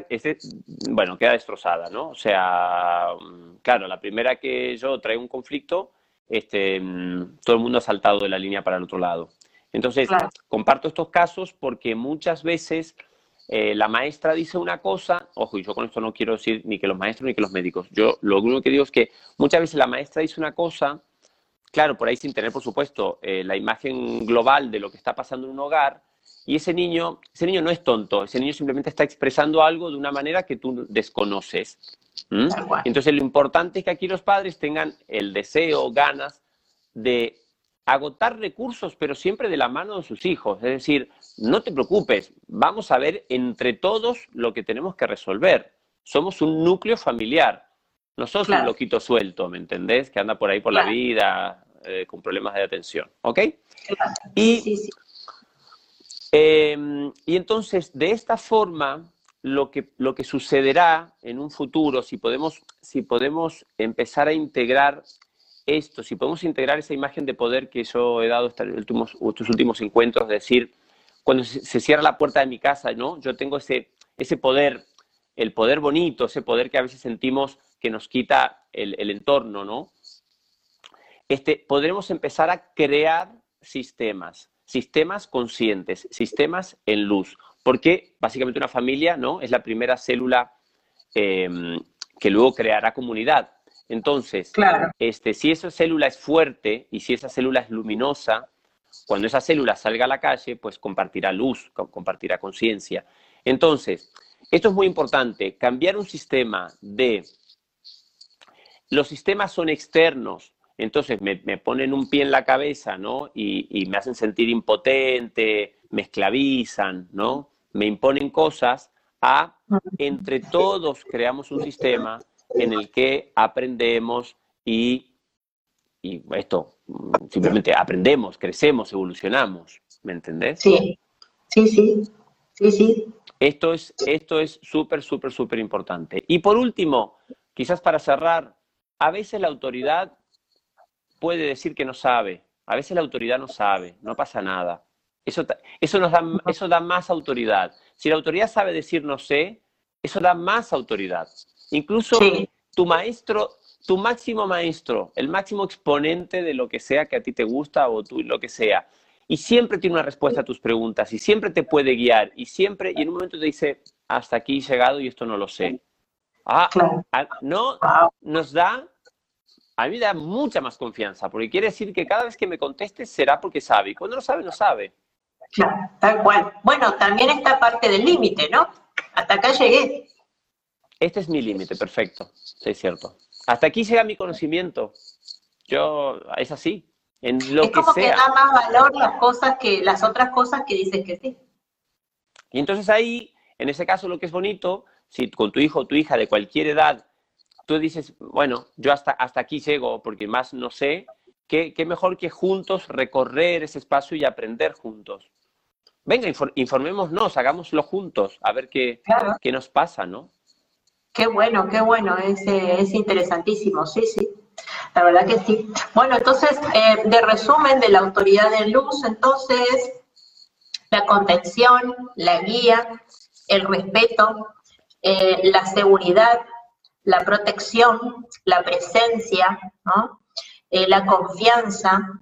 bueno, queda destrozada, ¿no? O sea, mm, claro, la primera que yo traigo un conflicto, este, mm, todo el mundo ha saltado de la línea para el otro lado. Entonces, comparto estos casos porque muchas veces eh, la maestra dice una cosa, ojo, y yo con esto no quiero decir ni que los maestros ni que los médicos, yo lo único que digo es que muchas veces la maestra dice una cosa, claro, por ahí sin tener, por supuesto, eh, la imagen global de lo que está pasando en un hogar, y ese niño, ese niño no es tonto, ese niño simplemente está expresando algo de una manera que tú desconoces. Entonces lo importante es que aquí los padres tengan el deseo, ganas de agotar recursos, pero siempre de la mano de sus hijos. Es decir, no te preocupes, vamos a ver entre todos lo que tenemos que resolver. Somos un núcleo familiar. No sos un loquito suelto, ¿me entendés? Que anda por ahí por la vida eh, con problemas de atención. ¿Ok? Y sí, sí. Em, y entonces, de esta forma, lo que, lo que sucederá en un futuro, si podemos, si podemos empezar a integrar esto, si podemos integrar esa imagen de poder que yo he dado estos últimos, estos últimos encuentros, es decir, cuando se, cierra la puerta de mi casa, ¿no? Yo tengo ese, ese poder, el poder bonito, ese poder que a veces sentimos que nos quita el, el entorno, ¿no? Este, podremos empezar a crear sistemas sistemas conscientes, sistemas en luz, porque básicamente una familia ¿no? es la primera célula em, que luego creará comunidad. Entonces, este, si esa célula es fuerte y si esa célula es luminosa, cuando esa célula salga a la calle, pues compartirá luz, compartirá conciencia. Entonces, esto es muy importante, cambiar un sistema de... Los sistemas son externos, entonces me, ponen un pie en la cabeza, ¿no? Y, me hacen sentir impotente, me esclavizan, ¿no? Me imponen cosas a, entre todos creamos un sistema en el que aprendemos y, y esto, simplemente aprendemos, crecemos, evolucionamos, ¿me entendés? Sí, sí, sí, sí, sí. Esto es esto es súper, súper, súper importante. Y por último, quizás para cerrar, a veces la autoridad puede decir que no sabe. A veces la autoridad no sabe, no pasa nada. Eso, eso, nos da, eso da más autoridad. Si la autoridad sabe decir no sé, eso da más autoridad. Incluso tu maestro, tu máximo maestro, el máximo exponente de lo que sea que a ti te gusta o tú, lo que sea, y siempre tiene una respuesta a tus preguntas y siempre te puede guiar y siempre, y en un momento te dice, hasta aquí he llegado y esto no lo sé. Ah, ah no, nos da, a mí me da mucha más confianza, porque quiere decir que cada vez que me contestes será porque sabe, y cuando no sabe, no sabe. Claro, tal cual. Bueno, también esta parte del límite, ¿no? Hasta acá llegué. Este es mi límite, perfecto, sí, es cierto. Hasta aquí llega mi conocimiento. Yo, es así, en lo es como que, da más valor las cosas que, las otras cosas que dices que sí. Y entonces ahí, en ese caso, lo que es bonito, si con tu hijo o tu hija de cualquier edad, tú dices, bueno, yo hasta, hasta aquí llego porque más no sé, qué, qué mejor que juntos recorrer ese espacio y aprender juntos. Venga, informémonos, hagámoslo juntos, a ver qué, qué nos pasa, ¿no? Qué bueno, qué bueno, es, es interesantísimo, sí, sí. La verdad que sí. Bueno, entonces, eh, de resumen de la autoridad de luz, entonces, la contención, la guía, el respeto, eh, la seguridad, la protección, la presencia, la confianza,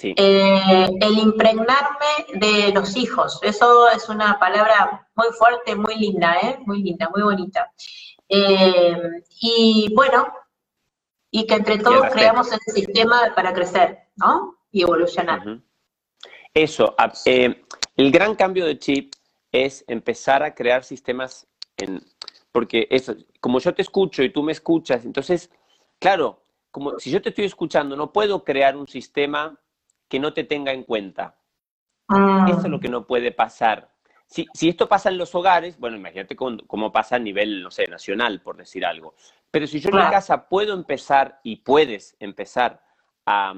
el impregnarme de los hijos. Eso es una palabra muy fuerte, muy linda, ¿eh? muy linda, muy bonita. y bueno, y que entre todos creamos el sistema para crecer, ¿no? Y evolucionar. Eso, eh, el gran cambio de chip es empezar a crear sistemas en, porque eso, como yo te escucho y tú me escuchas, entonces, claro, como si yo te estoy escuchando, no puedo crear un sistema que no te tenga en cuenta. Mm. Eso es lo que no puede pasar. Si, si, esto pasa en los hogares, bueno, imagínate cómo, pasa a nivel, no sé, nacional, por decir algo. Pero si yo en mi casa puedo empezar y puedes empezar a,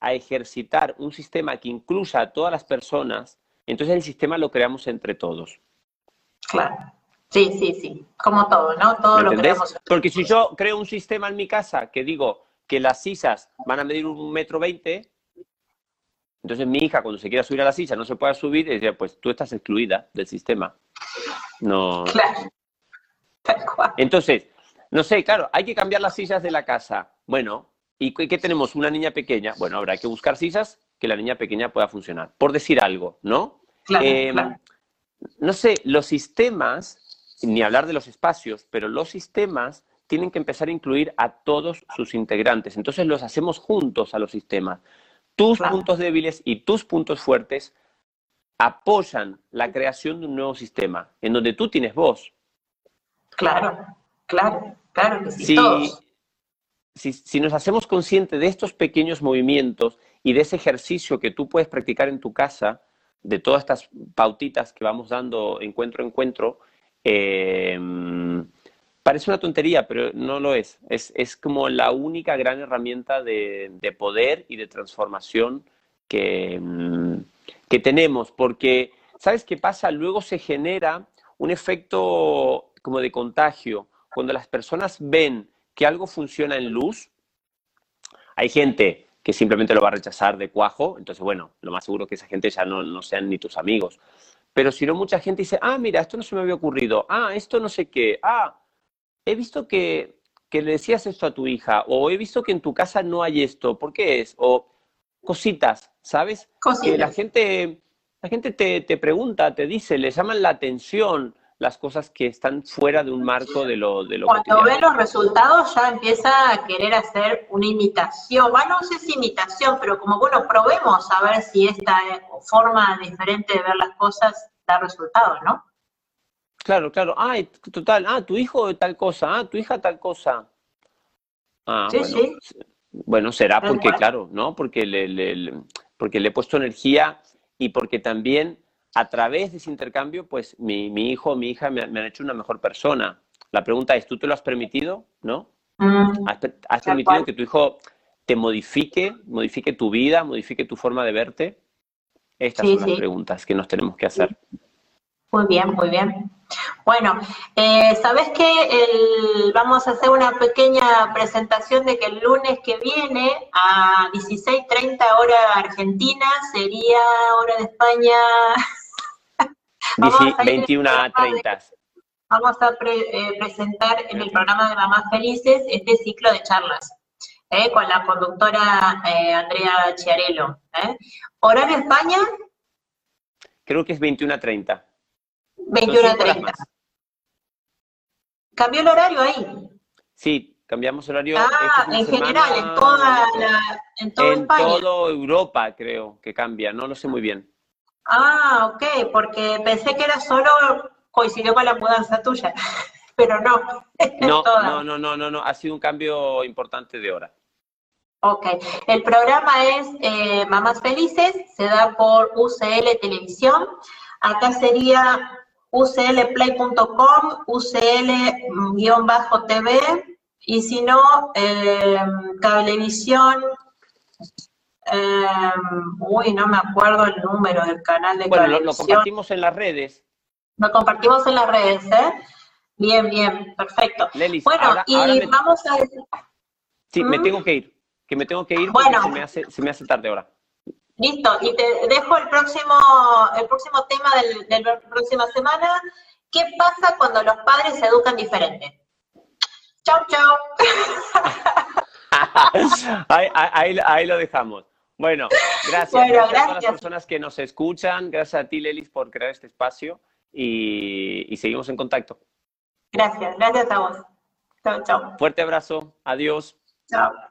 ejercitar un sistema que incluya a todas las personas, entonces el sistema lo creamos entre todos. Claro. Sí, sí, sí. Como todo, ¿no? Todo lo creamos. Porque si yo creo un sistema en mi casa que digo que las sisas van a medir un metro veinte, entonces mi hija cuando se quiera subir a la silla no se pueda subir, y dice, pues tú estás excluida del sistema. No. Claro. Entonces, no sé, claro, hay que cambiar las sillas de la casa. Bueno, ¿y qué tenemos? Una niña pequeña. Bueno, habrá que buscar sillas que la niña pequeña pueda funcionar. Por decir algo, ¿no? Em, no sé, los sistemas, ni hablar de los espacios, pero los sistemas tienen que empezar a incluir a todos sus integrantes. Entonces los hacemos juntos a los sistemas. Tus puntos débiles y tus puntos fuertes apoyan la creación de un nuevo sistema, en donde tú tienes voz. Claro, claro. Claro que sí, si, Si, nos hacemos conscientes de estos pequeños movimientos y de ese ejercicio que tú puedes practicar en tu casa, de todas estas pautitas que vamos dando encuentro a encuentro, em, parece una tontería, pero no lo es. es. como la única gran herramienta de, poder y de transformación que, em, que tenemos, porque, ¿sabes qué pasa? Luego se genera un efecto como de contagio cuando las personas ven que algo funciona en luz, hay gente que simplemente lo va a rechazar de cuajo, entonces, bueno, lo más seguro es que esa gente ya no, sean ni tus amigos. Pero si no, mucha gente dice, ah, mira, esto no se me había ocurrido, ah, esto no sé qué, ah, he visto que, le decías esto a tu hija, o he visto que en tu casa no hay esto, ¿por qué es? O cositas, ¿sabes? Que la gente, la gente te, te pregunta, te dice, le llaman la atención, las cosas que están fuera de un marco de lo de lo Cuando ve los resultados ya empieza a querer hacer una imitación, bueno, no sé si imitación, pero como bueno, probemos a ver si esta forma diferente de ver las cosas da resultados, ¿no? Claro, claro. Ah, total, ah, tu hijo tal cosa, ah, tu hija tal cosa. Ah, sí, bueno, sí. Bueno, será porque, claro, ¿no? Porque le, porque le he puesto energía y porque también a través de ese intercambio, pues mi, hijo o mi hija me, han hecho una mejor persona. La pregunta es, ¿tú te lo has permitido? ¿No? Mm, ¿Has, permitido que tu hijo te modifique, modifique tu vida, modifique tu forma de verte? Estas son las preguntas que nos tenemos que hacer. Muy bien, muy bien. Bueno, eh, ¿sabes qué? vamos a hacer una pequeña presentación de que el lunes que viene a 16.30 hora Argentina sería hora de España 21 a 30. Vamos a eh, presentar en el programa de Mamás Felices este ciclo de charlas. ¿eh? con la conductora eh, Andrea Chiarello. ¿eh? ¿Horario España? Creo que es 21 a 30. 21 a 30. ¿Cambió el horario ahí? Sí, cambiamos horario. Ah, en general, en toda la, en toda en toda Europa creo que cambia, no lo sé muy bien. Ah, ok, porque pensé que era solo coincidió con la mudanza tuya, pero no. No, no, no, no, no, no, ha sido un cambio importante de hora. Ok, el programa es eh, Mamás Felices, se da por UCL Televisión. Acá sería uclplay.com, ucl-tv, y si no, eh, Cablevisión, eh, uy, no me acuerdo el número del canal de Bueno, lo, compartimos en las redes. Lo compartimos en las redes, ¿eh? Bien, bien, perfecto. bueno, y vamos a... Sí, me ¿Mm? tengo que ir, que me tengo que ir porque se, me hace, se me hace tarde ahora. Listo, y te dejo el próximo, el próximo tema de la próxima semana. ¿Qué pasa cuando los padres se educan diferente? Chau, chau. ahí, lo dejamos. Bueno, gracias. gracias, a todas las personas que nos escuchan. Gracias a ti, Lelis, por crear este espacio y, y seguimos en contacto. Gracias, gracias a vos. Chao, chao. Fuerte abrazo. Adiós. Chao.